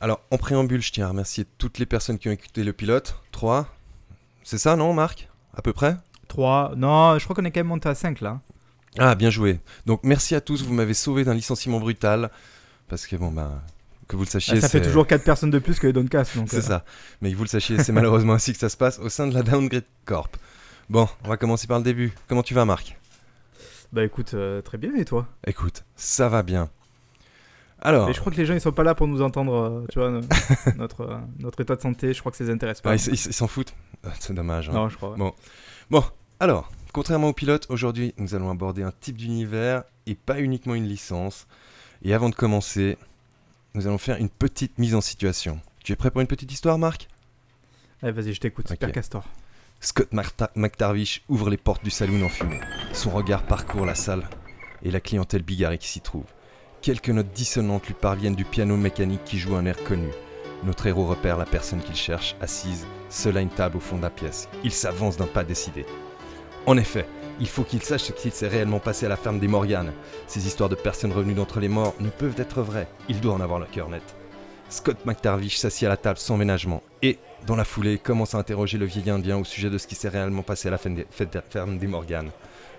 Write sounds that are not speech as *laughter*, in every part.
Alors, en préambule, je tiens à remercier toutes les personnes qui ont écouté le pilote. 3. C'est ça, non, Marc? À peu près? 3. Non, je crois qu'on est quand même monté à 5 là. Ah, bien joué. Donc, merci à tous, vous m'avez sauvé d'un licenciement brutal. Parce que, bon, ben, que vous le sachiez. Ah, ça fait toujours 4 personnes de plus que les C'est euh, ça. Mais que vous le sachiez, c'est malheureusement *laughs* ainsi que ça se passe au sein de la Downgrade Corp. Bon, on va commencer par le début. Comment tu vas, Marc? Bah écoute, euh, très bien, et toi? Écoute, ça va bien. Alors, Et je crois que les gens ils sont pas là pour nous entendre, euh, tu vois, *laughs* no- notre, euh, notre état de santé, je crois que ça les intéresse pas. ah, ils s'en foutent. Ah, C'est dommage. hein. Non, je crois. Bon. Bon, alors, contrairement au pilote, aujourd'hui, nous allons aborder un type d'univers et pas uniquement une licence. Et avant de commencer, nous allons faire une petite mise en situation. Tu es prêt pour une petite histoire, Marc? Allez, vas-y, je t'écoute. Super Castor. Scott Marta- McTavish ouvre les portes du saloon en fumée. Son regard parcourt la salle et la clientèle bigarrée qui s'y trouve. Quelques notes dissonantes lui parviennent du piano mécanique qui joue un air connu. Notre héros repère la personne qu'il cherche, assise, seule à une table au fond de la pièce. Il s'avance d'un pas décidé. En effet, il faut qu'il sache ce qu'il s'est réellement passé à la ferme des Morganes. Ces histoires de personnes revenues d'entre les morts ne peuvent être vraies. Il doit en avoir le cœur net. Scott McTavish s'assied à la table sans ménagement et, dans la foulée, commence à interroger le vieil indien au sujet de ce qui s'est réellement passé à la ferme des Morganes.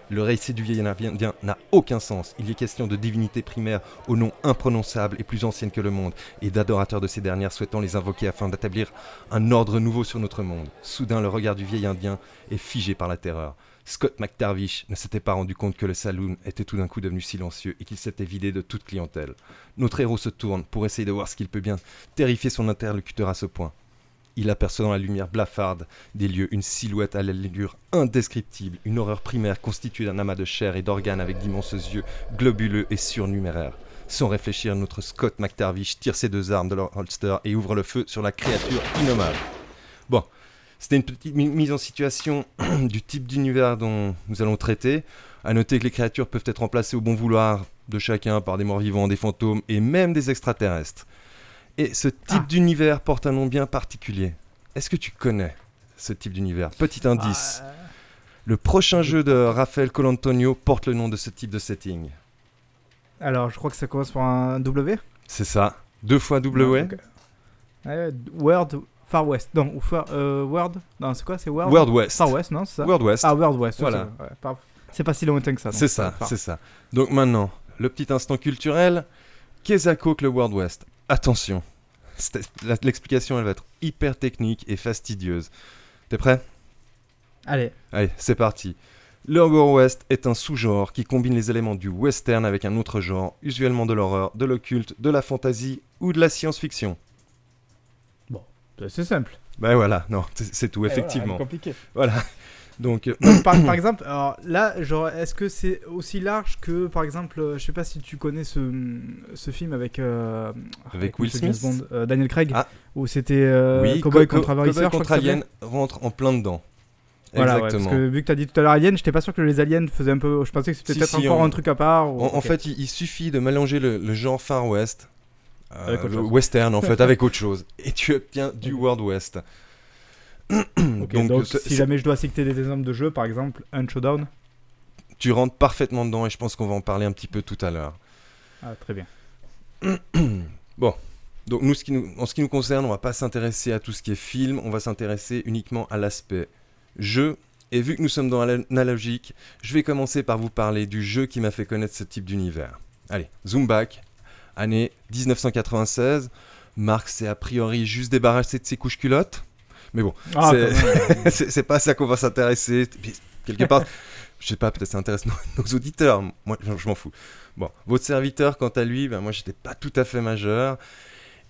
Le récit du vieil indien n'a aucun sens. Il est question de divinités primaires au nom imprononçable et plus anciennes que le monde, et d'adorateurs de ces dernières souhaitant les invoquer afin d'établir un ordre nouveau sur notre monde. Soudain, le regard du vieil indien est figé par la terreur. Scott McTavish ne s'était pas rendu compte que le saloon était tout d'un coup devenu silencieux et qu'il s'était vidé de toute clientèle. Notre héros se tourne pour essayer de voir ce qu'il peut bien terrifier son interlocuteur à ce point. Il aperçoit dans la lumière blafarde des lieux une silhouette à l'allure indescriptible, une horreur primaire constituée d'un amas de chair et d'organes avec d'immenses yeux globuleux et surnuméraires. Sans réfléchir, notre Scott McTavish tire ses deux armes de leur holster et ouvre le feu sur la créature innommable. Bon, c'était une petite mi- mise en situation *clears throat* du type d'univers dont nous allons traiter. À noter que les créatures peuvent être remplacées au bon vouloir de chacun par des morts vivants, des fantômes et même des extraterrestres. Et ce type Ah. d'univers porte un nom bien particulier. Est-ce que tu connais ce type d'univers? Petit indice. Ah, Le prochain jeu de Raphaël Colantonio porte le nom de ce type de setting. alors, je crois que ça commence par un W? C'est ça. Deux fois W? Non. Ouais, World Far West. Non, ou Far, euh, World? Non, c'est quoi? C'est World? World West. Far West, non C'est ça? World West. Ah, World West. Voilà. c'est ouais, pas si lointain que ça. donc, c'est ça, c'est ça. Donc maintenant, le petit instant culturel. Qu'est-ce que le World West Attention. L'explication, elle va être hyper technique et fastidieuse. T'es prêt? Allez, Allez, c'est parti. Le World West est un sous-genre qui combine les éléments du western avec un autre genre, usuellement de l'horreur, de l'occulte, de la fantasy ou de la science-fiction. c'est simple. Ben voilà, non, c'est tout, effectivement. compliqué. Voilà. Donc, euh, Donc, par, par exemple, alors là, genre, est-ce que c'est aussi large que, par exemple, euh, je sais pas si tu connais ce, ce film avec euh, Avec Will Monsieur James Smith Bond, euh, Daniel Craig, Ah. où c'était euh, oui, Cowboy Co- Co- contre je crois contre. Alien rentre en plein dedans. Voilà, ouais, Exactement. parce que vu que t'as dit tout à l'heure Alien, j'étais pas sûr que les aliens faisaient un peu. Je pensais que c'était Si, peut-être si, encore on- un truc à part. ou- En, fait, il, il suffit de mélanger le, le genre Far West, euh, le chose. western en fait, avec autre chose, et tu obtiens du. World West. *clears throat* Donc, si jamais je dois citer des exemples de jeux, par exemple, un showdown. tu rentres parfaitement dedans, et je pense qu'on va en parler un petit peu tout à l'heure. Ah, très bien. *clears throat* bon, donc nous, ce qui nous, en ce qui nous concerne, on va pas s'intéresser à tout ce qui est film, on va s'intéresser uniquement à l'aspect jeu. Et vu que nous sommes dans l'analogique, je vais commencer par vous parler du jeu qui m'a fait connaître ce type d'univers. Allez, zoom back, année 1996. Marc s'est a priori juste débarrassé de ses couches culottes. Mais bon, Ah, *laughs* C'est- pas ça qu'on va s'intéresser. Quelque part, *laughs* je sais pas, peut-être ça intéresse nos, nos auditeurs. Moi, je, je m'en fous. Bon, votre serviteur, quant à lui, ben, moi, j'étais pas tout à fait majeur.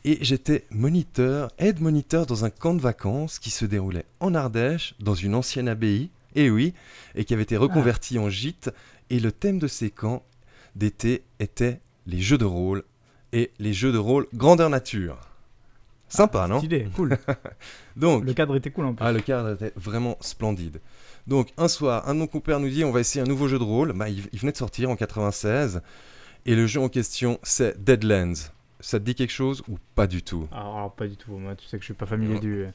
Et j'étais moniteur, aide-moniteur dans un camp de vacances qui se déroulait en Ardèche, dans une ancienne abbaye, et oui, et qui avait été reconverti en gîte. Et le thème de ces camps d'été était les jeux de rôle, et les jeux de rôle grandeur nature. Sympa, non Stylé, cool. *laughs* Donc, Le cadre était cool en plus. ah, le cadre était vraiment splendide. Donc, un soir, un de nos compères nous dit on va essayer un nouveau jeu de rôle. Bah, il, il venait de sortir en 96. Et le jeu en question, c'est Deadlands. Ça te dit quelque chose ou pas du tout? Alors, alors, pas du tout. Moi, tu sais que je suis pas familier Non. du,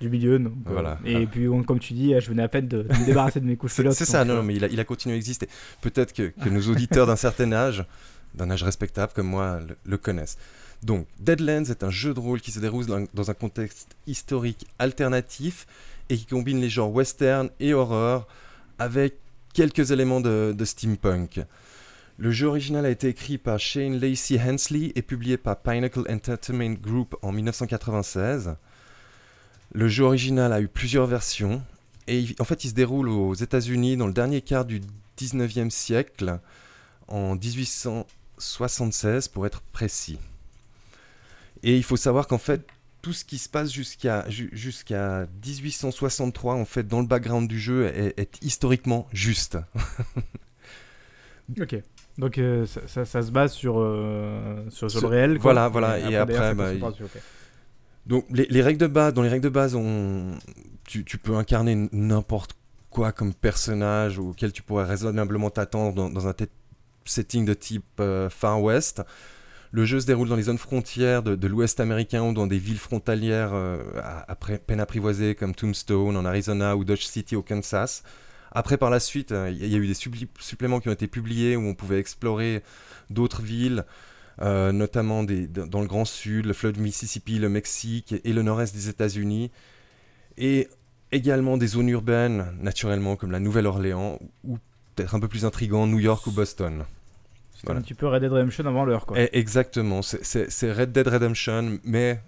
du milieu. Donc, euh, Voilà. Et puis, on- comme tu dis, je venais à peine de, de me débarrasser de mes couches C'est ça, non, euh, non, mais il a, il a continué à exister. Peut-être que, que nos auditeurs d'un certain âge d'un âge respectable comme moi le, connaissent. Donc, Deadlands est un jeu de rôle qui se déroule dans, un contexte historique alternatif et qui combine les genres western et horreur avec quelques éléments de, steampunk. Le jeu original a été écrit par Shane Lacey Hensley et publié par Pinnacle Entertainment Group en 1996. Le jeu original a eu plusieurs versions et en fait il se déroule aux États-Unis dans le dernier quart du 19e siècle, en 1876 pour être précis. Et il faut savoir qu'en fait, tout ce qui se passe jusqu'à jusqu'à 1863, en fait, dans le background du jeu, est, historiquement juste. ok. Donc euh, ça, ça, se base sur, euh, sur, le réel. Voilà, voilà. Et, après, bah, donc les, règles de base, dans les règles de base, on, tu, tu peux incarner n'importe quoi comme personnage auquel tu pourrais raisonnablement t'attendre dans, un setting de type euh, Far West. Le jeu se déroule dans les zones frontières de, l'Ouest américain ou dans des villes frontalières euh, à, peine apprivoisées comme Tombstone en Arizona ou Dodge City au Kansas. Après, par la suite, euh, il y, a eu des suppléments qui ont été publiés où on pouvait explorer d'autres villes, notamment des, dans le Grand Sud, le fleuve Mississippi, le Mexique et le nord-est des États-Unis. Et également des zones urbaines, naturellement, comme la Nouvelle-Orléans, ou peut-être un peu plus intrigant, New York ou Boston. C'est un petit peu Red Dead Redemption avant l'heure, quoi. Eh, exactement, c'est Red Dead Redemption, mais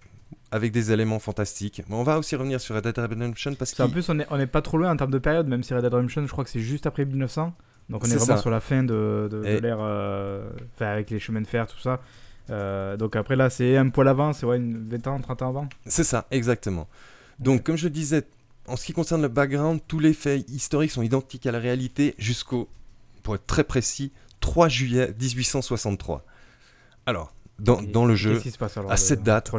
avec des éléments fantastiques. on va aussi revenir sur Red Dead Redemption parce qu'en plus on n'est on est pas trop loin en termes de période, même si Red Dead Redemption, je crois que c'est juste après 1900. Donc on est, vraiment sur la fin de, de, l'ère, euh, avec les chemins de fer, tout ça. Euh, donc après là, c'est un poil avant, c'est ouais, une 20 ans, 30 ans avant. C'est ça, exactement. Donc comme je disais en ce qui concerne le background, tous les faits historiques sont identiques à la réalité jusqu'au, pour être très précis, 3 juillet 1863. Alors, dans, le jeu, à cette date,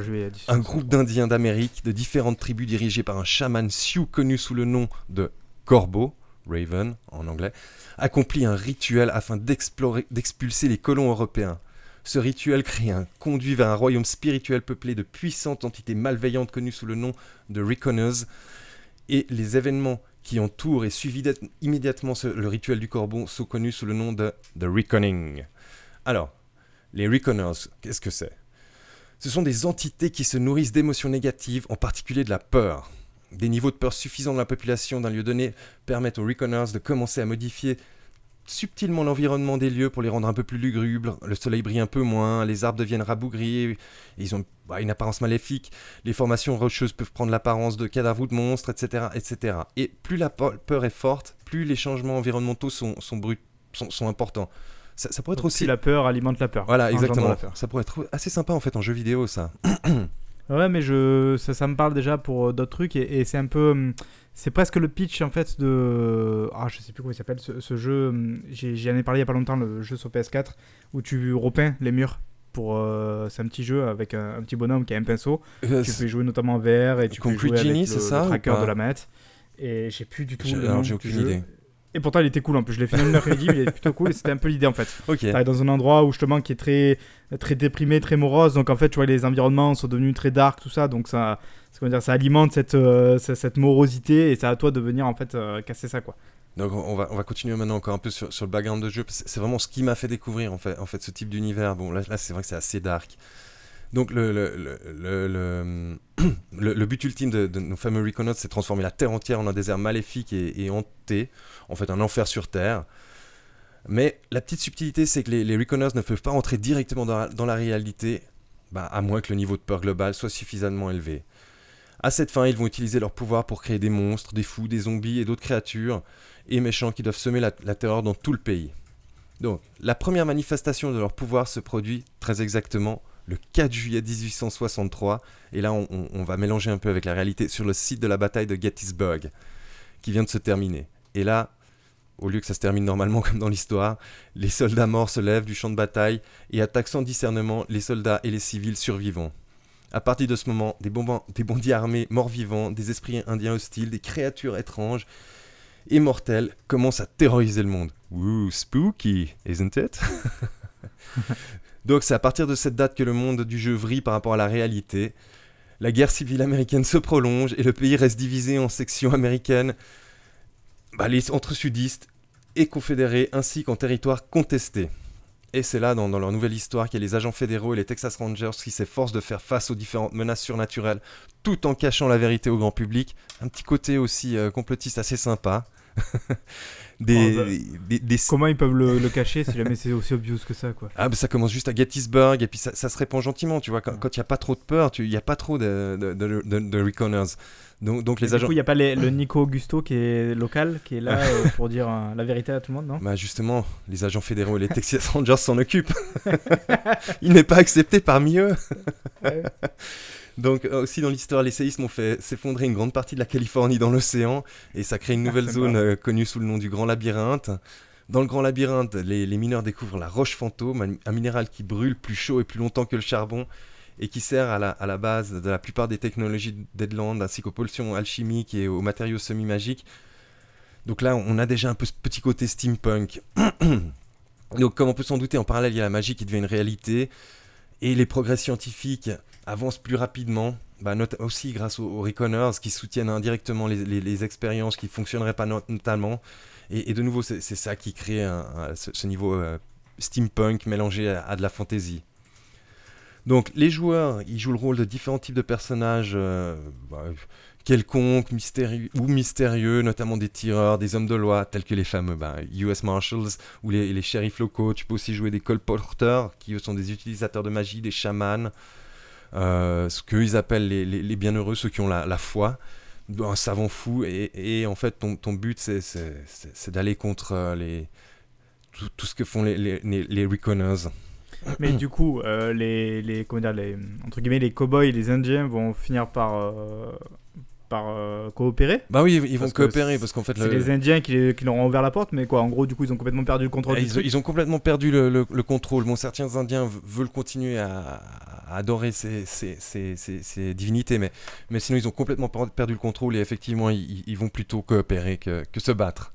un groupe d'Indiens d'Amérique de différentes tribus dirigés par un chaman Sioux connu sous le nom de Corbeau, Raven en anglais, accomplit un rituel afin d'expulser les colons européens. Ce rituel crée un conduit vers un royaume spirituel peuplé de puissantes entités malveillantes connues sous le nom de Reckoners, et les événements qui entourent et suivi immédiatement le rituel du corbeau sont connus sous le nom de The Reckoning. Alors, les Reckoners, qu'est-ce que c'est? Ce sont des entités qui se nourrissent d'émotions négatives, en particulier de la peur. Des niveaux de peur suffisants dans la population d'un lieu donné permettent aux Reckoners de commencer à modifier subtilement l'environnement des lieux pour les rendre un peu plus lugubres. Le soleil brille un peu moins, les arbres deviennent rabougris, ils ont bah, une apparence maléfique. Les formations rocheuses peuvent prendre l'apparence de cadavres ou de monstres, etc., etc. Et plus la peur est forte, plus les changements environnementaux sont, sont, sont, importants. Ça, pourrait être aussi. la peur alimente la peur. Voilà, exactement. Ça pourrait être assez sympa en fait en jeu vidéo, ça. *clears throat* ouais, mais je, ça, ça me parle déjà pour euh, d'autres trucs et c'est un peu. Hum, c'est presque le pitch en fait de. Ah, je sais plus comment il s'appelle ce, jeu. Hum, j'en ai, parlé il y a pas longtemps, le jeu sur PS4, où tu repeins les murs. Pour, euh, c'est un petit jeu avec un, petit bonhomme qui a un pinceau. Euh, tu peux jouer notamment en VR et tu peux jouer avec le, ça, tracker de la manette. Et j'ai plus du tout. J'ai aucune idée. Et pourtant, il était cool en plus. Je l'ai fait une après-midi, mais il est plutôt cool. Et c'était un peu l'idée en fait. Ok. T'arrives dans un endroit où justement qui est très, très déprimé, très morose. Donc en fait, tu vois, les environnements sont devenus très dark, tout ça. Donc ça, dire, ça alimente cette, euh, cette, morosité et c'est à toi de venir en fait euh, casser ça quoi. Donc on va, on va continuer maintenant encore un peu sur, sur le background de jeu. C'est vraiment ce qui m'a fait découvrir en fait, en fait ce type d'univers. Bon là, là c'est vrai que c'est assez dark. Donc le, le, le, le, but ultime de, nos fameux Reconots, c'est de transformer la Terre entière en un désert maléfique et, hanté, en fait un enfer sur Terre. Mais la petite subtilité, c'est que les, les ne peuvent pas entrer directement dans la, la réalité, bah, à moins que le niveau de peur global soit suffisamment élevé. À cette fin, ils vont utiliser leur pouvoir pour créer des monstres, des fous, des zombies et d'autres créatures et méchants qui doivent semer la, terreur dans tout le pays. Donc, la première manifestation de leur pouvoir se produit très exactement le 4 juillet 1863, et là on, va mélanger un peu avec la réalité sur le site de la bataille de Gettysburg, qui vient de se terminer. Et là, au lieu que ça se termine normalement *laughs* comme dans l'histoire, les soldats morts se lèvent du champ de bataille et attaquent sans discernement les soldats et les civils survivants. À partir de ce moment, des, des bandits armés, morts-vivants, des esprits indiens hostiles, des créatures étranges et mortelles commencent à terroriser le monde. Woo, spooky, isn't it? *laughs* Donc c'est à partir de cette date que le monde du jeu vrille par rapport à la réalité. La guerre civile américaine se prolonge et le pays reste divisé en sections américaines bah, entre sudistes et confédérés ainsi qu'en territoires contestés. Et c'est là, dans, dans leur nouvelle histoire, qu'il y a les agents fédéraux et les Texas Rangers qui s'efforcent de faire face aux différentes menaces surnaturelles, tout en cachant la vérité au grand public. Un petit côté aussi euh, complotiste assez sympa. *laughs* des, Oh, bah. des- des- Comment ils peuvent le, le cacher si jamais c'est aussi obvious que ça, quoi Ah, bah ça commence juste à Gettysburg et puis ça, ça se répand gentiment, tu vois. Quand il n'y a pas trop de peur, il n'y a pas trop de, de, de, de- de reconners. Donc, donc les Du agents. coup, il n'y a pas les- le Nico Augusto qui est local, qui est là *laughs* euh, pour dire euh, la vérité à tout le monde, non Bah justement, les agents fédéraux et les Texas Rangers s'en occupent. *laughs* Il n'est pas accepté parmi eux. Donc aussi dans l'histoire, les séismes ont fait s'effondrer une grande partie de la Californie dans l'océan et ça crée une nouvelle zone euh, connue sous le nom du Grand Labyrinthe. Dans le Grand Labyrinthe, les, les mineurs découvrent la roche fantôme, un, un minéral qui brûle plus chaud et plus longtemps que le charbon et qui sert à la, à la base de la plupart des technologies d'Edland ainsi qu'aux pollutions alchimiques et aux matériaux semi-magiques. Donc là, on a déjà un peu ce petit côté steampunk. *coughs* Donc comme on peut s'en douter, en parallèle, il y a la magie qui devient une réalité et les progrès scientifiques avancent plus rapidement, bah, aussi grâce aux, Reconners qui soutiennent indirectement les, expériences qui ne fonctionneraient pas not- notamment. Et, de nouveau, c'est ça qui crée ce, niveau euh, steampunk mélangé à, de la fantasy. Donc les joueurs, ils jouent le rôle de différents types de personnages euh, bah, quelconques, mystérieux ou mystérieux, notamment des tireurs, des hommes de loi, tels que les fameux bah, US Marshals ou les, shérifs locaux. Tu peux aussi jouer des colporteurs, qui sont des utilisateurs de magie, des chamans, ce qu'eux ils appellent les, bienheureux, ceux qui ont la, foi, un savant fou. Et, en fait, ton, but, c'est- d'aller contre euh, les, tout, ce que font les, les, les. Mais du coup, euh, les, les, comment dire, les, entre guillemets, les cowboys les indiens vont finir par, euh, par euh, coopérer. Bah oui, ils- vont Parce coopérer parce qu'en fait, C'est le- les indiens qui, les- qui leur ont ouvert la porte, mais quoi, en gros, du coup, ils ont complètement perdu le contrôle Eh, Ils, ont complètement perdu le, le- le contrôle. Bon, certains Indiens veulent continuer à, à adorer ces, ces- ces- ces- ces divinités, mais, mais sinon ils ont complètement per- perdu le contrôle et effectivement ils, ils vont plutôt coopérer que, que se battre.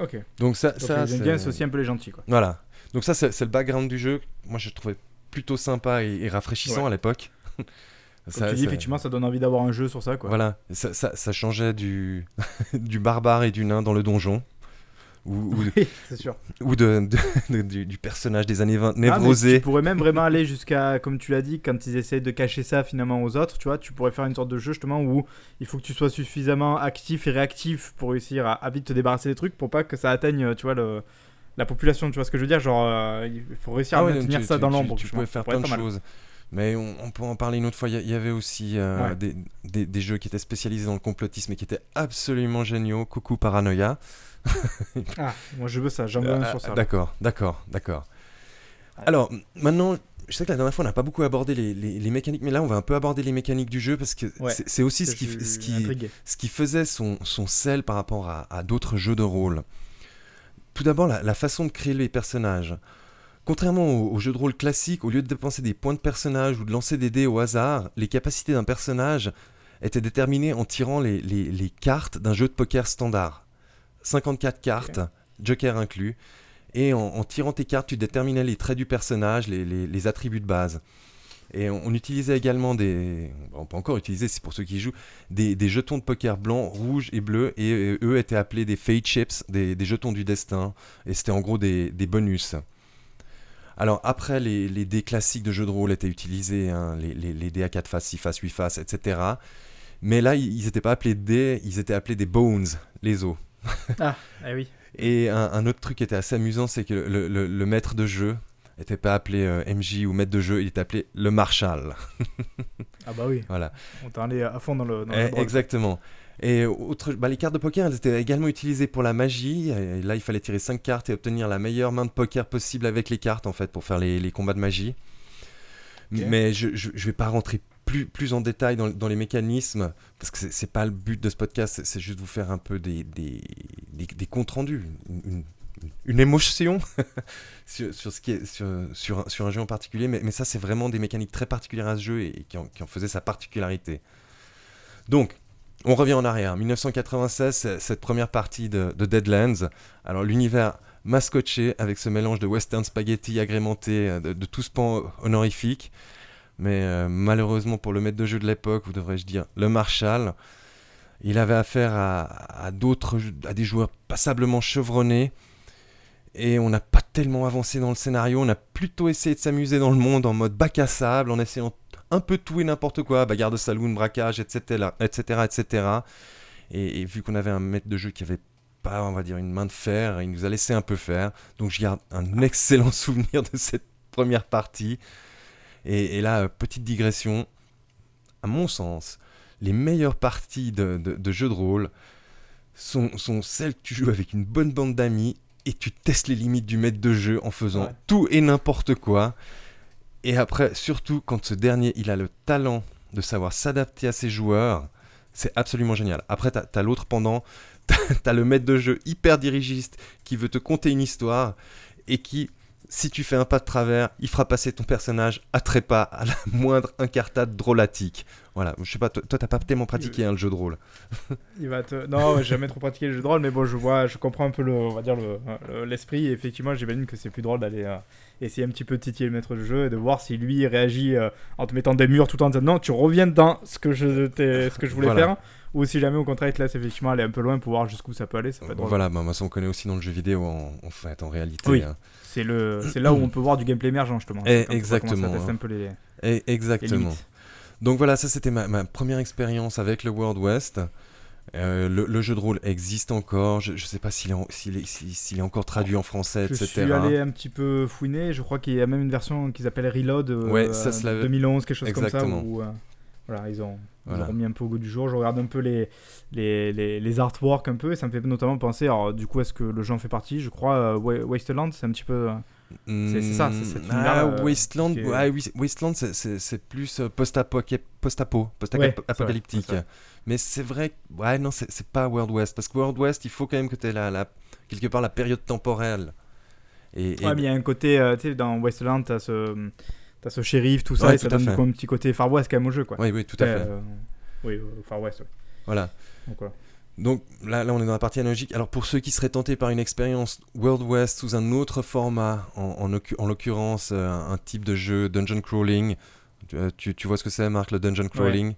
Ok. Donc ça, Donc ça les indiens, c'est aussi un peu les gentils, quoi. voilà. Donc ça c'est le background du jeu. Moi je trouvais plutôt sympa et, et rafraîchissant Ouais. à l'époque. *laughs* Comme Ça- tu dis, ça- effectivement, ça donne envie d'avoir un jeu sur ça, quoi. Voilà, ça, ça- ça changeait du, *laughs* du barbare et du nain dans le donjon. Ou, ou, *laughs* Oui, c'est sûr. ou de, de- de- du, du personnage des années 20 Ah, névrosé. tu pourrais même vraiment aller jusqu'à, comme tu l'as dit, quand ils essayent de cacher ça finalement aux autres, tu vois, tu pourrais faire une sorte de jeu justement où il faut que tu sois suffisamment actif et réactif pour réussir à, à vite te débarrasser des trucs pour pas que ça atteigne, tu vois, le, la population, tu vois ce que je veux dire Genre, euh, il faut réussir Ah à ouais, maintenir tu- ça tu- dans tu- l'ombre. Tu, Ça faire plein de choses. Mais on, on peut en parler une autre fois. Il y avait aussi euh, Ouais. des, des- des jeux qui étaient spécialisés dans le complotisme et qui étaient absolument géniaux. Coucou Paranoia. *laughs* Ah, moi je veux ça, j'en veux un Ah, sur ça. D'accord, d'accord, d'accord. Alors, maintenant, je sais que la dernière fois, on n'a pas beaucoup abordé les, les- les mécaniques, mais là, on va un peu aborder les mécaniques du jeu parce que Ouais. c'est- aussi ce qui, ce qui, ce qui faisait son, son sel par rapport à, à d'autres jeux de rôle. Tout d'abord, la, la façon de créer les personnages. Contrairement aux, jeux de rôle classiques, au lieu de dépenser des points de personnage ou de lancer des dés au hasard, les capacités d'un personnage étaient déterminées en tirant les, les- les cartes d'un jeu de poker standard. 54 cartes, joker inclus. Et en, en tirant tes cartes, tu déterminais les traits du personnage, les, attributs de base. Et on, on utilisait également des. On peut encore utiliser, c'est pour ceux qui jouent, des, des jetons de poker blancs, rouges et bleus. Et, euh, eux étaient appelés des fate chips, des, des jetons du destin. Et c'était en gros des, des bonus. Alors après, les, les dés classiques de jeux de rôle étaient utilisés, hein, les, les, les dés à 4 faces, 6 faces, 8 faces, etc. Mais là, ils n'étaient pas appelés dés, ils étaient appelés des bones, les os. *laughs* Ah, eh oui. Et un, un autre truc qui était assez amusant, c'est que le, le- le maître de jeu n'était pas appelé euh, MJ ou maître de jeu, il était appelé le Marshal. *laughs* Ah bah oui, Voilà. on t'a allé à fond dans le. Dans Eh, exactement. Et autre, bah, les cartes de poker, elles étaient également utilisées pour la magie. Et là, il fallait tirer 5 cartes et obtenir la meilleure main de poker possible avec les cartes, en fait, pour faire les, les combats de magie. Mais je ne vais pas rentrer plus, plus en détail dans, dans les mécanismes, parce que c'est- pas le but de ce podcast, c'est- juste vous faire un peu des, des, des, des comptes rendus, une, une- une émotion *laughs* sur, sur, ce qui est, sur, sur, un, sur un jeu en particulier. Mais, mais ça, c'est vraiment des mécaniques très particulières à ce jeu et, qui, en, qui en faisaient sa particularité. Donc, on revient en arrière. 1996, c'est- cette première partie de, de Deadlands. Alors, l'univers m'a scotché avec ce mélange de western spaghetti agrémenté euh, de, de tout pan honorifique. Mais euh, malheureusement pour le maître de jeu de l'époque, ou devrais-je dire le Marshal, il avait affaire à, à d'autres, à des joueurs passablement chevronnés et on n'a pas tellement avancé dans le scénario. On a plutôt essayé de s'amuser dans le monde en mode bac à sable, en essayant un peu tout et n'importe quoi, bagarre de saloon, braquage, etc., etc., etc. Et, et vu qu'on avait un maître de jeu qui avait pas, on va dire, une main de fer, il nous a laissé un peu faire. Donc je garde un *laughs* excellent souvenir de cette première partie. Et, et là, euh, petite digression, à mon sens, les meilleures parties de, de, de jeux de rôle sont, sont, celles que tu joues avec une bonne bande d'amis et tu testes les limites du maître de jeu en faisant Ouais. tout et n'importe quoi. Et après, surtout quand ce dernier, il a le talent de savoir s'adapter à ses joueurs, c'est absolument génial. Après, t'as as, l'autre pendant, *laughs* t'as as le maître de jeu hyper dirigiste qui veut te conter une histoire et qui, si tu fais un pas de travers, il fera passer ton personnage à trépas à la *laughs* moindre incartade drôlatique. Voilà, je sais pas, toi t'as pas tellement pratiqué hein, le jeu de rôle. *laughs* Il va te... Non, j'ai jamais trop pratiqué le jeu de rôle, mais bon, je vois, je comprends un peu le, on va dire le- le- l'esprit. et effectivement, j'imagine que c'est plus drôle d'aller euh, essayer un petit peu de titiller le maître de jeu et de voir si lui réagit euh, en te mettant des murs tout en disant non, tu reviens dans ce que je, ce que je voulais Voilà. faire, ou si jamais au contraire il te laisse effectivement aller un peu loin pour voir jusqu'où ça peut aller. Ça peut être. Voilà, bah, moi, ça on connaît aussi dans le jeu vidéo en, en fait, en réalité. Oui. hein. C'est le, c'est là où on peut voir du gameplay émergent justement. Eh, va commencer exactement, hein. un peu les, Et les exactement. Donc voilà, ça c'était ma, ma première expérience avec le World West. Euh, le, le jeu de rôle existe encore. Je ne sais pas s'il est, est, est encore traduit en français, Je etc. suis allé un petit peu fouiner. Je crois qu'il y a même une version qu'ils appellent Reload euh, Ouais, ça, c'est la- 2011, quelque chose Exactement. comme ça. Où, euh, voilà, ils ont, ils Voilà. ont remis un peu au goût du jour. Je regarde un peu les, les, les, les artworks un peu et ça me fait notamment penser. Alors, du coup, est-ce que le jeu en fait partie Je crois euh, Wa- Wasteland, c'est un petit peu. euh, c'est- ça, c'est cet univers-là, ah, euh, Wasteland, est- Wasteland c'est- plus euh, post-apo, post-apocalyptique. Mais c'est vrai, ouais, non, c'est c'est pas World West. Parce que World West, il faut quand même que tu aies la, la, quelque part la période temporelle. Et, et- Ouais, mais il y a un côté. euh, tu sais, dans Wasteland, t'as ce. T'as ce shérif, tout ça, Ouais, et ça tout donne un petit côté Far West quand même au jeu, quoi. oui, oui, tout à Ouais, fait. euh, oui, euh, Far West, ouais. Voilà. Donc, là, là, on est dans la partie analogique. Alors pour ceux qui seraient tentés par une expérience World West sous un autre format, en, en, occu- en l'occurrence euh, un, type de jeu dungeon crawling, tu, euh, tu- tu vois ce que c'est Marc, le dungeon crawling?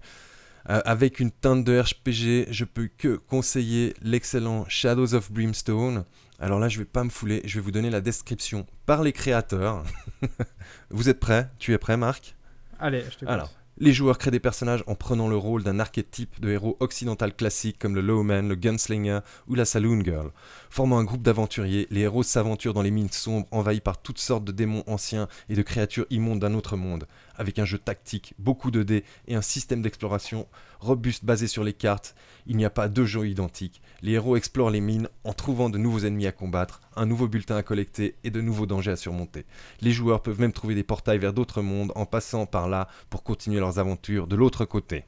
Euh, Avec une teinte de RPG, je peux que conseiller l'excellent Shadows of Brimstone. Alors là, je vais pas me fouler, je vais vous donner la description par les créateurs. *laughs* vous êtes prêts? Tu es prêt Marc? Allez, je te Alors, les joueurs créent des personnages en prenant le rôle d'un archétype de héros occidental classique comme le Lowman, le Gunslinger ou la Saloon Girl. Formant un groupe d'aventuriers, les héros s'aventurent dans les mines sombres envahies par toutes sortes de démons anciens et de créatures immondes d'un autre monde. Avec un jeu tactique, beaucoup de dés et un système d'exploration robuste basé sur les cartes, il n'y a pas deux jeux identiques. Les héros explorent les mines en trouvant de nouveaux ennemis à combattre, un nouveau bulletin à collecter et de nouveaux dangers à surmonter. Les joueurs peuvent même trouver des portails vers d'autres mondes en passant par là pour continuer leurs aventures de l'autre côté.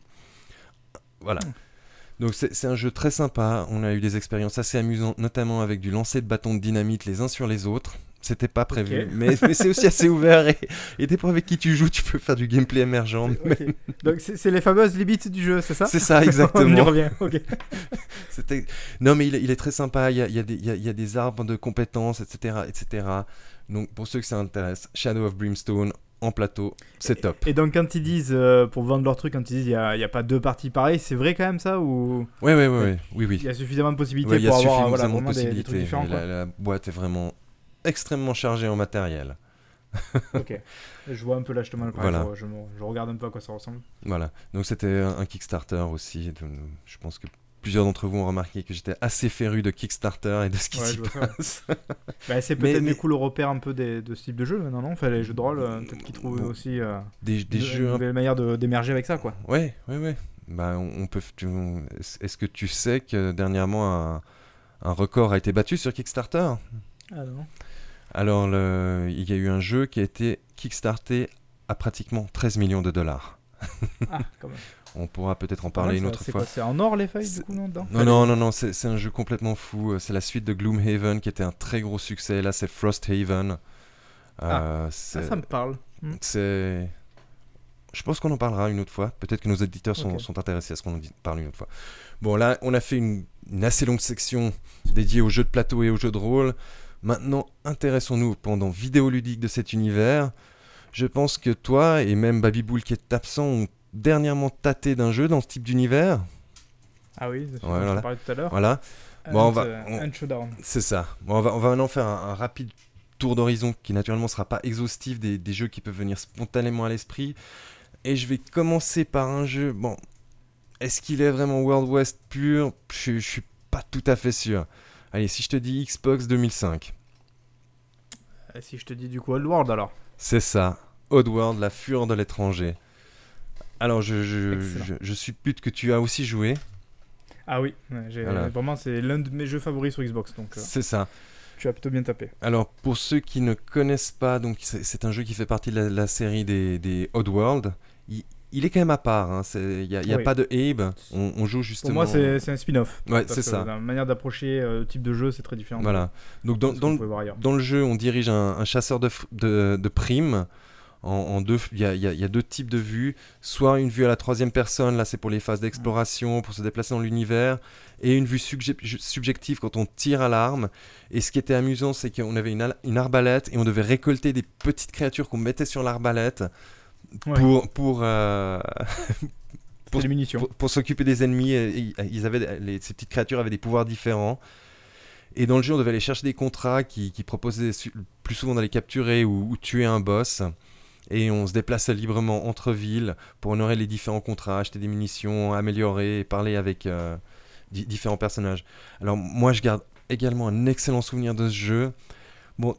Voilà. Donc c'est un jeu très sympa, on a eu des expériences assez amusantes, notamment avec du lancer de bâtons de dynamite les uns sur les autres. C'était pas prévu, mais, mais c'est aussi assez ouvert et, et dépend avec qui tu joues, tu peux faire du gameplay émergent. Donc c'est les fameuses limites du jeu, c'est ça C'est ça, *laughs* On y exactement. revient, ok. *laughs* Non, mais il, est- il est très sympa. Il y a, il y a des, il y a- il y a des arbres de compétences, etc., etc. Donc, pour ceux que ça intéresse, Shadow of Brimstone en plateau, c'est top. Et donc quand ils disent, euh, pour vendre leur truc, quand ils disent il n'y a, pas deux parties pareilles, c'est vrai quand même ça Ou? Ouais, ouais, ouais, ouais. oui, oui. il y a suffisamment de possibilités Ouais, il y a pour avoir voilà, suffisamment de vraiment des, des trucs possibilités. différents la boîte est vraiment extrêmement chargée en matériel. Ok. Je vois un peu là justement le Voilà. je, je regarde un peu à quoi ça ressemble. Voilà. Donc, c'était un, un Kickstarter aussi. De- je pense que plusieurs d'entre vous ont remarqué que j'étais assez féru de Kickstarter et de ce qui Ouais, s'y passe. *laughs* Bah, c'est peut-être mais- du coup le repère un peu des- de ce type de jeu maintenant, non? Enfin les jeux de rôle, euh, peut-être qu'ils trouvent Bon. aussi euh, des, des une- jeux une nouvelle manière de- d'émerger avec ça quoi. Ouais, ouais, ouais. Bah, on, on peut. Est-ce que tu sais que dernièrement un, un record a été battu sur Kickstarter? Ah Alors, le- il y a eu un jeu qui a été kickstarté à pratiquement 13 millions de dollars. Ah, quand même. *laughs* On pourra peut-être en Pas parler une ça. autre fois. C'est en or les feuilles du coup non dedans Non, non, non, non, c'est un jeu complètement fou. C'est la suite de Gloomhaven qui était un très gros succès. Là, c'est Frosthaven. Euh, Ah, c'est- ça me parle. Hmm. C'est. Je pense qu'on en parlera une autre fois. Peut-être que nos éditeurs sont, intéressés à ce qu'on en parle une autre fois. Bon, là, on a fait une, une assez longue section dédiée aux jeux de plateau et aux jeux de rôle. Maintenant, intéressons-nous pendant vidéoludique de cet univers. Je pense que toi et même Babyboul qui est absent ont dernièrement tâté d'un jeu dans ce type d'univers. Ah oui, c'est ce Ouais, dont je voilà. parlais tout à l'heure. Voilà, Bon, on va- Hunt, on- Hunt Showdown. c'est ça. Bon, on, va, on va maintenant faire un, un rapide tour d'horizon qui naturellement sera pas exhaustif des, des jeux qui peuvent venir spontanément à l'esprit. Et je vais commencer par un jeu. Bon, est-ce qu'il est vraiment World West pur? Je, je suis pas tout à fait sûr. Allez, si je te dis Xbox 2005, Euh, Si je te dis du coup Old World alors. c'est ça. Oddworld, la fureur de l'étranger. Alors, je, je, je, je suppute que tu as aussi joué. Ah oui, Voilà. vraiment c'est l'un de mes jeux favoris sur Xbox, donc euh, C'est ça. tu as plutôt bien tapé. Alors, pour ceux qui ne connaissent pas, donc c'est c'est un jeu qui fait partie de la, la série des, des Oddworld. Il, il est quand même à part. hein, Il n'y a, y a Oui. pas de Abe. On, on joue Pour justement. moi c'est un spin-off. Ouais, c'est ça. La manière d'approcher euh, le type de jeu c'est très différent. Voilà. Donc, dans, dans le, dans jeu, on dirige un, un chasseur de, de, de primes. En, en deux, il y y y a deux types de vues. Soit une vue à la troisième personne, là c'est pour les phases d'exploration, pour se déplacer dans l'univers, et une vue subjective quand on tire à l'arme. Et ce qui était amusant, c'est qu'on avait une, une arbalète et on devait récolter des petites créatures qu'on mettait sur l'arbalète Ouais. pour, pour, euh, *laughs* pour, pour s'occuper des ennemis. et- et ils avaient, les- ces petites créatures avaient des pouvoirs différents. Et dans le jeu, on devait aller chercher des contrats qui, qui proposaient plus souvent d'aller capturer ou, ou tuer un boss. Et on se déplaçait librement entre villes pour honorer les différents contrats, acheter des munitions, améliorer et parler avec euh, di- différents personnages. Alors moi, je garde également un excellent souvenir de ce jeu. Bon,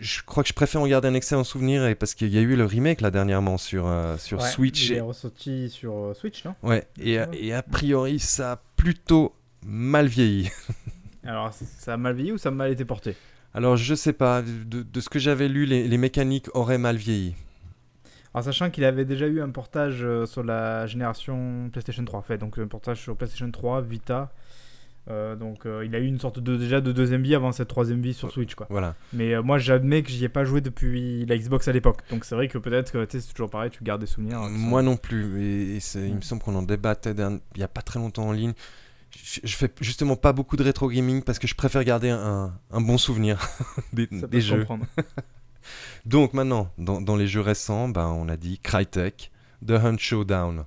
je crois que je préfère en garder un excellent souvenir et parce qu'il y a eu le remake là dernièrement sur, euh, sur Ouais, Switch. Il est ressorti sur euh, Switch, non? Ouais, et, a- Ouais. et a priori, ça a plutôt mal vieilli. *laughs* Alors ça a mal vieilli ou ça a mal été porté? Alors, je sais pas, de, de ce que j'avais lu, les, les mécaniques auraient mal vieilli. Alors sachant qu'il avait déjà eu un portage euh, sur la génération PlayStation 3, fait donc un portage sur PlayStation 3, Vita. Euh, donc euh, il a eu une sorte de déjà de deuxième vie avant cette troisième vie sur Switch quoi. Voilà. Mais euh, moi j'admets que j'y ai pas joué depuis la Xbox à l'époque. Donc c'est vrai que peut-être que c'est toujours pareil, tu gardes des souvenirs. hein, Moi non plus. Et, il me Mm. semble qu'on en débattait il y a pas très longtemps en ligne. Je, je fais justement pas beaucoup de rétro gaming parce que je préfère garder un, un bon souvenir *laughs* des, ça peut des jeux. comprendre. *laughs* Donc maintenant, dans, dans les jeux récents, ben, on a dit Crytek, The Hunt Showdown.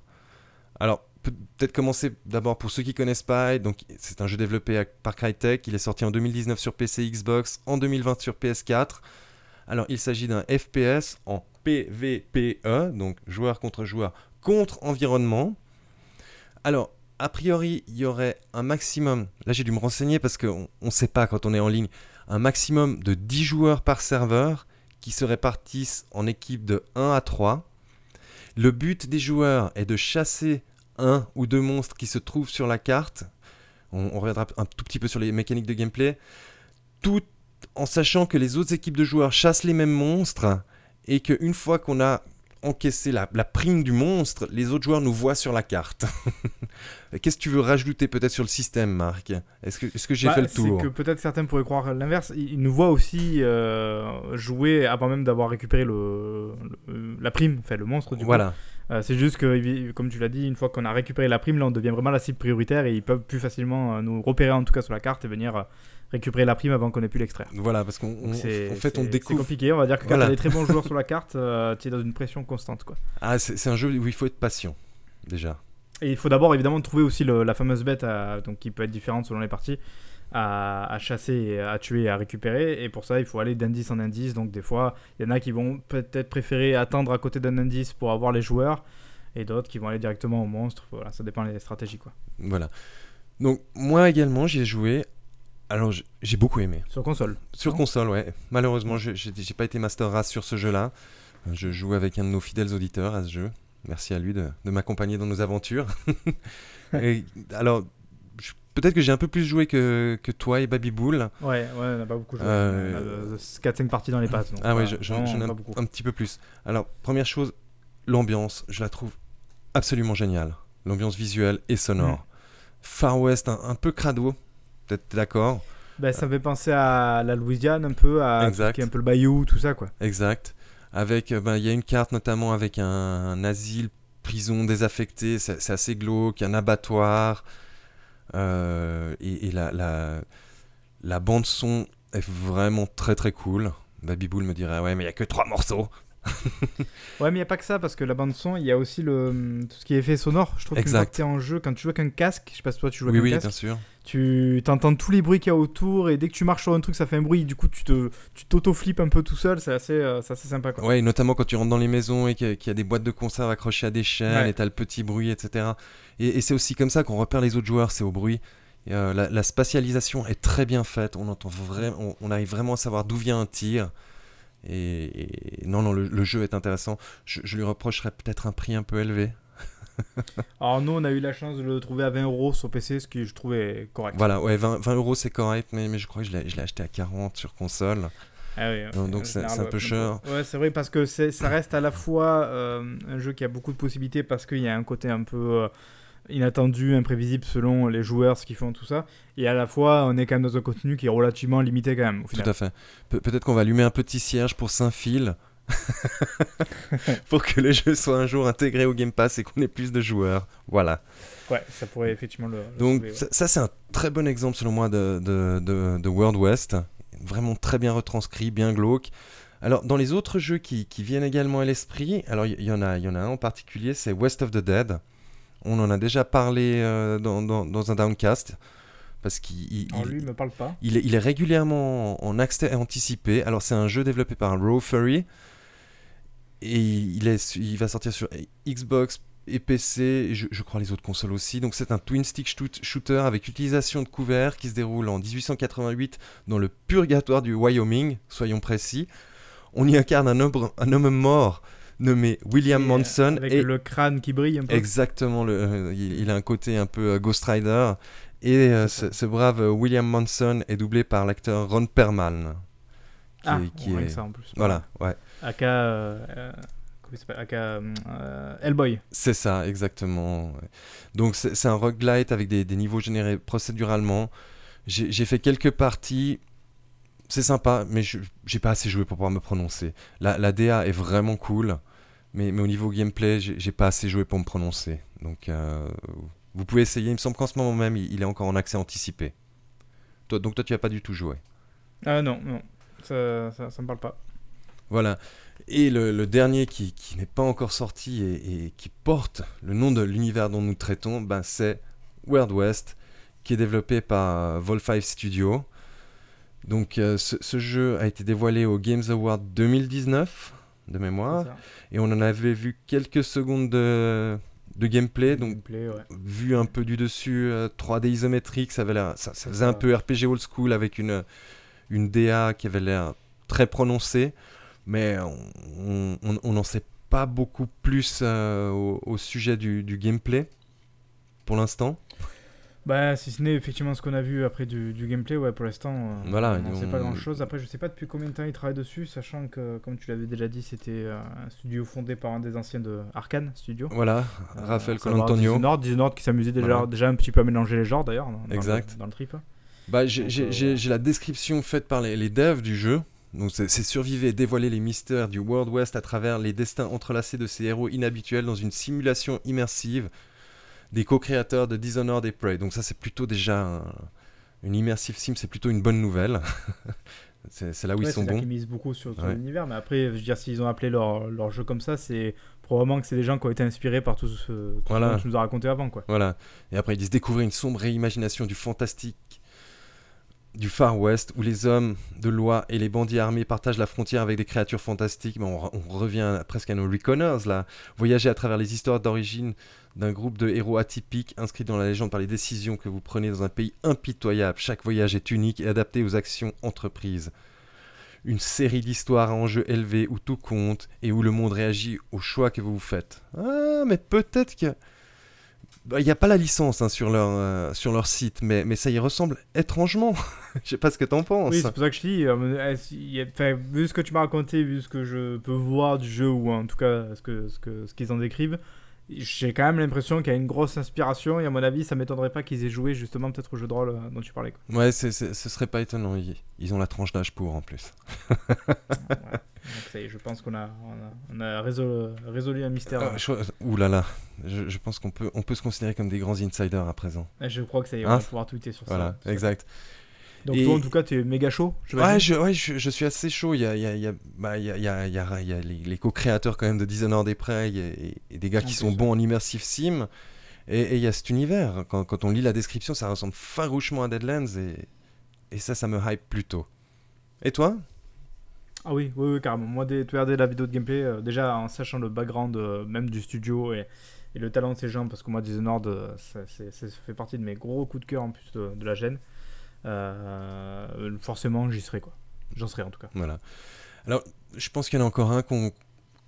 Alors, peut-être commencer d'abord pour ceux qui connaissent pas. Donc, c'est un jeu développé par Crytek. Il est sorti en 2019 sur PC, Xbox, en 2020 sur PS4. Alors, il s'agit d'un FPS en PVPE, donc joueur contre joueur contre environnement. Alors, a priori, il y aurait un maximum, là j'ai dû me renseigner parce qu'on ne sait pas quand on est en ligne, un maximum de 10 joueurs par serveur qui se répartissent en équipes de 1 à 3. Le but des joueurs est de chasser un ou deux monstres qui se trouvent sur la carte. On, reviendra un tout petit peu sur les mécaniques de gameplay. Tout en sachant que les autres équipes de joueurs chassent les mêmes monstres et qu'une fois qu'on a encaissé la prime du monstre, les autres joueurs nous voient sur la carte. *laughs* Qu'est-ce que tu veux rajouter peut-être sur le système, Marc? Est-ce que, j'ai Bah, fait le tour? C'est que peut-être certains pourraient croire l'inverse. Ils nous voient aussi euh, jouer avant même d'avoir récupéré le, le- la prime, enfin le monstre du coup. Voilà. Euh, c'est juste que, comme tu l'as dit, une fois qu'on a récupéré la prime, là on devient vraiment la cible prioritaire et ils peuvent plus facilement euh, nous repérer en tout cas sur la carte et venir récupérer la prime avant qu'on ait pu l'extraire. Voilà, parce qu'en fait, on c'est- C'est découvre. compliqué, on va dire que quand Voilà. t'as des très bons *laughs* joueurs sur la carte, euh, tu es dans une pression constante. Quoi. Ah, c'est un jeu où il faut être patient, déjà. Et il faut d'abord évidemment trouver aussi le- la fameuse bête à- donc, qui peut être différente selon les parties à, à chasser, à tuer et à récupérer. Et pour ça, il faut aller d'indice en indice. Donc des fois, il y en a qui vont peut-être préférer attendre à côté d'un indice pour avoir les joueurs et d'autres qui vont aller directement au monstre. Voilà, ça dépend des stratégies. Quoi. Voilà. Donc, moi également, j'y ai joué. Alors, j'ai beaucoup aimé. Sur console. Sur console, ouais. Malheureusement, j'ai pas été Master Race sur ce jeu-là. Je joue avec un de nos fidèles auditeurs à ce jeu. Merci à lui de, de m'accompagner dans nos aventures. *laughs* Et, alors, peut-être que j'ai un peu plus joué que, que toi et Baby Bull. Ouais, ouais, on n'a pas beaucoup joué. Euh, On a 4-5 parties dans les pattes. donc Ah ouais, je- j'en ai pas un, beaucoup. un petit peu plus. Alors, première chose, l'ambiance, je la trouve absolument géniale. L'ambiance visuelle et sonore. Far West, un, un peu crado, peut-être d'accord Ben, ça me fait penser à la Louisiane un peu, à Exact. qui est un peu le bayou, tout ça quoi. Exact. Avec, euh, ben, il y a une carte notamment avec un, un asile, prison désaffecté, c'est c'est assez glauque, un abattoir. euh, et et la, la, la bande son est vraiment très très cool. Baby Bull me dirait, ouais, mais il y a que trois morceaux. *laughs* ouais, mais il n'y a pas que ça, parce que la bande-son, il y a aussi le, tout ce qui est effet sonore. Je trouve que quand tu es en jeu, quand tu joues avec un casque, je sais pas si toi tu joues avec oui, un oui, casque. bien sûr. Tu entends tous les bruits qu'il y a autour, et dès que tu marches sur un truc, ça fait un bruit. Du coup, tu te, tu t'auto-flippes un peu tout seul. C'est assez, euh, c'est assez sympa. Quoi. Ouais, notamment quand tu rentres dans les maisons et qu'il y a, qu'il y a des boîtes de conserve accrochées à des chaînes, Ouais. et t'as le petit bruit, etc. Et, et c'est aussi comme ça qu'on repère les autres joueurs, c'est au bruit. Et, euh, la, la spatialisation est très bien faite. On entend vraiment, on, on arrive vraiment à savoir d'où vient un tir. Et, et non, non, le, le jeu est intéressant. Je, je lui reprocherais peut-être un prix un peu élevé. *laughs* Alors, nous, on a eu la chance de le trouver à 20 euros sur PC, ce qui je trouvais correct. Voilà, ouais, 20, 20 euros c'est correct, mais, mais je crois que je l'ai acheté à 40 sur console. Ah oui, Donc- c'est- un peu cher. Ouais, c'est vrai parce que ça reste à la fois euh, un jeu qui a beaucoup de possibilités parce qu'il y a un côté un peu euh, inattendu, imprévisible selon les joueurs, ce qu'ils font, tout ça. Et à la fois, on est quand même dans un contenu qui est relativement limité quand même. Au Tout à fait. Pe- Peut-être qu'on va allumer un petit cierge pour Saint-Phil. *laughs* pour que le jeu soit un jour intégré au Game Pass et qu'on ait plus de joueurs. Voilà. Ouais, ça pourrait effectivement le. le Donc sauver, ouais. ça, ça, c'est un très bon exemple selon moi de, de, de- de World West. Vraiment très bien retranscrit, bien glauque. Alors dans les autres jeux qui, qui viennent également à l'esprit, alors il y, y en a, y en a un en particulier, c'est West of the Dead. On en a déjà parlé euh, dans, dans- dans un downcast. Parce qu'il il- Alors, il- lui, il me parle pas. il est, il est régulièrement en, en accès anticipé. Alors, c'est un jeu développé par Raw Furry. Et il, est, su- il va sortir sur Xbox et PC, et je, je crois les autres consoles aussi. Donc, c'est un twin stick shoot- shooter avec utilisation de couverts qui se déroule en 1888 dans le purgatoire du Wyoming, soyons précis. On y incarne un homme, un homme mort nommé William Et, euh, Manson. Avec et le crâne qui brille un peu. Exactement, le, euh, il, il a un côté un peu euh, Ghost Rider. Et euh, ce, ce brave William Manson est doublé par l'acteur Ron Perlman. Qui ah, est, qui on est- que ça en plus. Voilà, ouais. Aka. euh, Aka. euh, Hellboy. C'est ça, exactement. ouais. Donc c'est un roguelite avec des, des niveaux générés procéduralement. J'ai fait quelques parties. C'est sympa, mais je- j'ai pas assez joué pour pouvoir me prononcer. La, la DA est vraiment cool, mais, mais au niveau gameplay, j'ai j'ai pas assez joué pour me prononcer. Donc euh, vous pouvez essayer. Il me semble qu'en ce moment même, il, il est encore en accès anticipé. Toi, donc toi, tu as pas du tout joué. Ah non, non. Ça, ça, ça me parle pas. Voilà. Et le, le dernier qui, qui n'est pas encore sorti et, et qui porte le nom de l'univers dont nous traitons, ben c'est World West, qui est développé par euh, Vol5 Studio. Donc euh, ce, ce jeu a été dévoilé au Games Award 2019, de mémoire, et on en avait vu quelques secondes de, de gameplay, donc Gameplay, ouais. vu un peu du dessus, euh, 3D isométrique, ça, avait ça, ça faisait un ça. peu RPG old school avec une, une DA qui avait l'air très prononcée, mais on- on on n'en sait pas beaucoup plus euh, au, au sujet du, du gameplay pour l'instant. Bah, si ce n'est effectivement ce qu'on a vu après du, du gameplay, ouais, pour l'instant, euh, Voilà, on n'en sait pas grand chose. Après, je sais pas depuis combien de temps ils travaillent dessus, sachant que, comme tu l'avais déjà dit, c'était euh, un studio fondé par un des anciens de Arkane Studio. Voilà, Euh, Raphaël Colantonio. Dishonored, Dishonored qui s'amusait déjà, Voilà. déjà un petit peu à mélanger les genres d'ailleurs. dans- dans Exact. le- Dans le trip. Bah, j'ai euh, j'ai- la description faite par les, les devs du jeu. Donc c'est survivre et dévoiler les mystères du World West à travers les destins entrelacés de ces héros inhabituels dans une simulation immersive des co-créateurs de Dishonored et Prey. Donc ça c'est plutôt déjà un- une immersive sim, c'est plutôt une bonne nouvelle. *laughs* c'est là où Ouais, ils sont bons. qu'ils misent beaucoup sur, sur Ouais. l'univers, mais après, je veux dire, s'ils ont appelé leur, leur jeu comme ça, c'est probablement que c'est des gens qui ont été inspirés par tout ce, tout ce dont tu nous as raconté avant, quoi. Voilà. Et après, ils disent découvrir une sombre réimagination du fantastique du Far West, où les hommes de loi et les bandits armés partagent la frontière avec des créatures fantastiques. Mais on, re- on revient presque à nos Reconners, là. Voyager à travers les histoires d'origine d'un groupe de héros atypiques inscrits dans la légende par les décisions que vous prenez dans un pays impitoyable. Chaque voyage est unique et adapté aux actions entreprises. Une série d'histoires à enjeux élevés où tout compte et où le monde réagit aux choix que vous faites. Ah, mais peut-être que... Bah, Il n'y a pas la licence hein, sur, leur, euh, sur leur site, mais, mais ça y ressemble étrangement. *laughs* Je sais pas ce que t'en penses. Oui, c'est pour ça que je dis, euh, enfin, vu ce que tu m'as raconté, vu ce que je peux voir du jeu, ou en tout cas ce que ce que ce qu'ils en décrivent, j'ai quand même l'impression qu'il y a une grosse inspiration, et à mon avis, ça m'étonnerait pas qu'ils aient joué justement peut-être au jeu de rôle euh, dont tu parlais. Quoi. Ouais, c'est, c'est- ce serait pas étonnant. Ils, ils ont la tranche d'âge pour en plus. *laughs* Ouais. Donc ça y est, je pense qu'on a, on a, on a résolu, résolu un mystère. Euh, je- Ouh là là, je, je pense qu'on peut, on peut se considérer comme des grands insiders à présent. Je crois que ça y est, on Hein va pouvoir tweeter sur Voilà, ça. exact. Donc Et- toi, en tout cas, t'es méga chaud. Ouais, je, ouais je, je suis assez chaud. Il y a, il y a, il y a, bah, il y a, il y a, il y a- il y a les, les co-créateurs quand même de Dishonored et Prey et, et des gars qui plus. sont bons en immersive sim. Et il y a cet univers. Quand, quand on lit la description, ça ressemble farouchement à Deadlands et, et ça, ça me hype plutôt. Et toi? Ah oui, oui, oui, carrément. Moi, dès, de regarder la vidéo de gameplay, euh, déjà en sachant le background euh, même du studio et, et le talent de ces gens, parce que moi, Dishonored, euh, ça, c'est- ça fait partie de mes gros coups de cœur en plus de, de la gêne. Euh, forcément, j'y serai quoi. J'en serai en tout cas. Voilà. Alors, je pense qu'il y en a encore un qu'on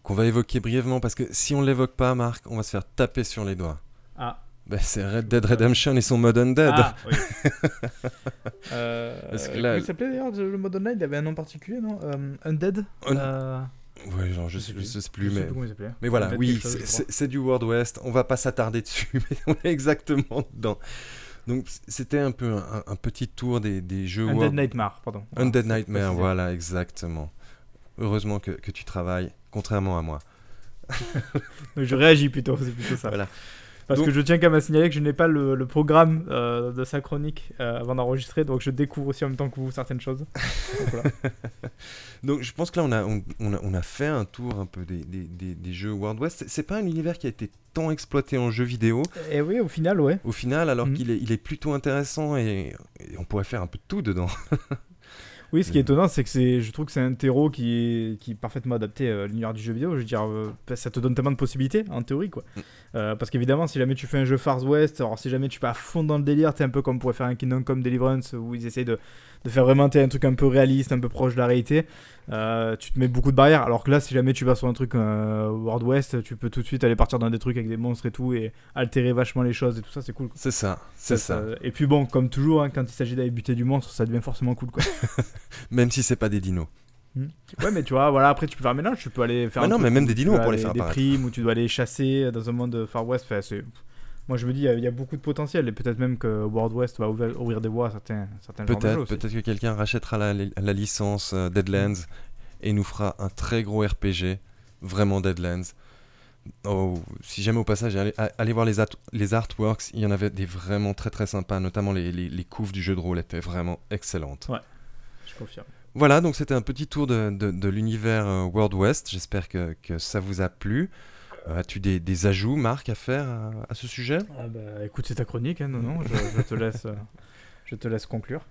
qu'on va évoquer brièvement parce que si on ne l'évoque pas, Marc, on va se faire taper sur les doigts. Ah, Ben, c'est Red Dead Redemption et son mode undead. ah oui. *laughs* euh, Parce que là- il s'appelait d'ailleurs le mode online Il avait un nom particulier, non? Euh, Undead? Un- Euh, Ouais, genre, je sais, je sais plus, je sais mais. plus il. Mais voilà, Undead oui, c'est du World West. On va pas s'attarder dessus, *laughs* mais on est exactement dedans. Donc, c'était un peu un, un petit tour des, des jeux Undead World... Nightmare, pardon. Undead c'est Nightmare, voilà, exactement. Heureusement que, que tu travailles, contrairement à moi. *laughs* Je réagis plutôt, c'est plutôt ça. Voilà. Parce Donc- que je tiens quand même à signaler que je n'ai pas le, le programme euh, de sa chronique euh, avant d'enregistrer, donc je découvre aussi en même temps que vous certaines choses. Donc voilà. *laughs* Donc, je pense que là, on a, on, on a, on a fait un tour un peu des, des, des, des jeux World West. C'est- pas un univers qui a été tant exploité en jeux vidéo, Et oui, au final, ouais. au final, alors Mhm. qu'il est, il est plutôt intéressant et, et on pourrait faire un peu de tout dedans. *laughs* Oui, ce qui est Mhm. étonnant, c'est que c'est, je trouve que c'est un terreau qui est, qui est parfaitement adapté à l'univers du jeu vidéo. Je veux dire, euh, ça te donne tellement de possibilités, en théorie, quoi. Mm. Euh, parce qu'évidemment, si jamais tu fais un jeu Far West, alors si jamais tu vas à fond dans le délire, t'es un peu comme pourrait faire un Kingdom Come Deliverance, où ils essayent de, de faire vraiment un truc un peu réaliste, un peu proche de la réalité, euh, tu te mets beaucoup de barrières. Alors que là, si jamais tu vas sur un truc euh, World West, tu peux tout de suite aller partir dans des trucs avec des monstres et tout, et altérer vachement les choses et tout ça, c'est cool. quoi. C'est ça, c'est ça. Et puis bon, comme toujours, hein, quand il s'agit d'aller buter du monstre, ça devient forcément cool, quoi. *laughs* *laughs* Même si c'est pas des dinos. Ouais, mais tu vois, voilà, après tu peux faire un mélange, tu peux aller faire Ouais, un non, mais même des dinos, pourrait les faire des apparaître. primes où tu dois aller chasser dans un monde Far West. Enfin. Moi, je me dis, il y a- il y, a beaucoup de potentiel et peut-être même que World West va ouvrir, ouvrir des voies à certains, certains Peut-être, peut-être que quelqu'un rachètera la, la licence euh, Deadlands et nous fera un très gros RPG, vraiment Deadlands. Oh, si jamais au passage, allez, voir les, art- les artworks, il y en avait des vraiment très très sympas, notamment les, les, les couves du jeu de rôle étaient vraiment excellentes. Je confirme. Voilà, donc c'était un petit tour de, de- de l'univers euh, World West, j'espère que, que ça vous a plu. Euh, As-tu des, des ajouts, Marc, à faire à, à ce sujet? Ah bah, écoute, c'est ta chronique, hein, non, non, je, je te laisse, euh, je te laisse conclure.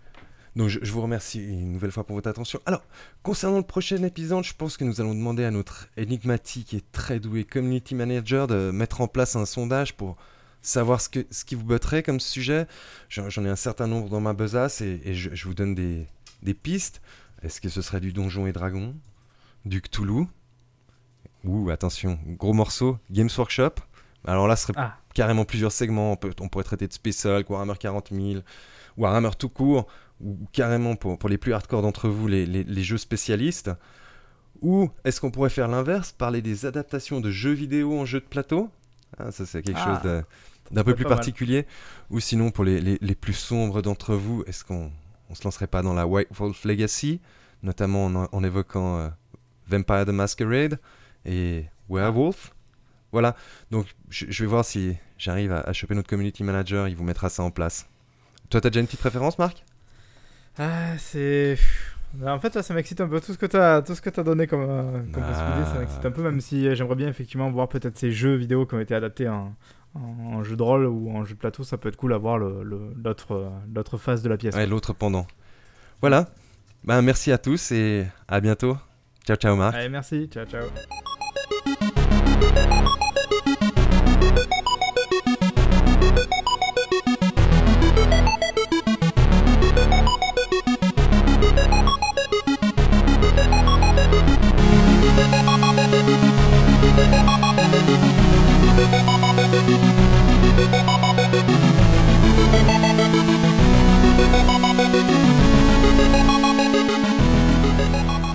Donc je, je vous remercie une nouvelle fois pour votre attention. Alors, concernant le prochain épisode, je pense que nous allons demander à notre énigmatique et très doué community manager de mettre en place un sondage pour savoir ce, que, ce qui vous botterait comme sujet. J'en j'en ai un certain nombre dans ma besace et, et je, je vous donne des, des pistes. Est-ce que ce serait du Donjon et Dragon Du Cthulhu Ou, attention, gros morceau, Games Workshop? Alors là, ce serait Ah, carrément plusieurs segments. On, peut- on pourrait traiter de Space Hulk, Warhammer 40 000, Warhammer tout court, ou carrément pour, pour les plus hardcore d'entre vous, les, les- les jeux spécialistes. Ou est-ce qu'on pourrait faire l'inverse, parler des adaptations de jeux vidéo en jeux de plateau? Ah, Ça, c'est quelque Ah, chose d'un peu plus mal. particulier. Ou sinon, pour les plus sombres d'entre vous, est-ce qu'on on se lancerait pas dans la White Wolf Legacy, notamment en, en évoquant euh, Vampire the Masquerade et Werewolf voilà, donc je, je vais voir si j'arrive à, à choper notre community manager, il vous mettra ça en place. Toi, t'as déjà une petite préférence, Marc? Ah c'est... En fait, là, ça m'excite un peu. Tout ce que tu as, tout ce que as donné comme, euh, comme Ah. possibilité, ça m'excite un peu, même si euh, j'aimerais bien effectivement voir peut-être ces jeux vidéo qui ont été adaptés en, en, jeu de rôle ou en jeu de plateau. Ça peut être cool à voir le- le- l'autre l'autre face de la pièce. Ouais, l'autre pendant. Voilà, ben, merci à tous et à bientôt. Ciao, ciao, Marc. Allez, merci. Ciao, ciao. Thank Thank you.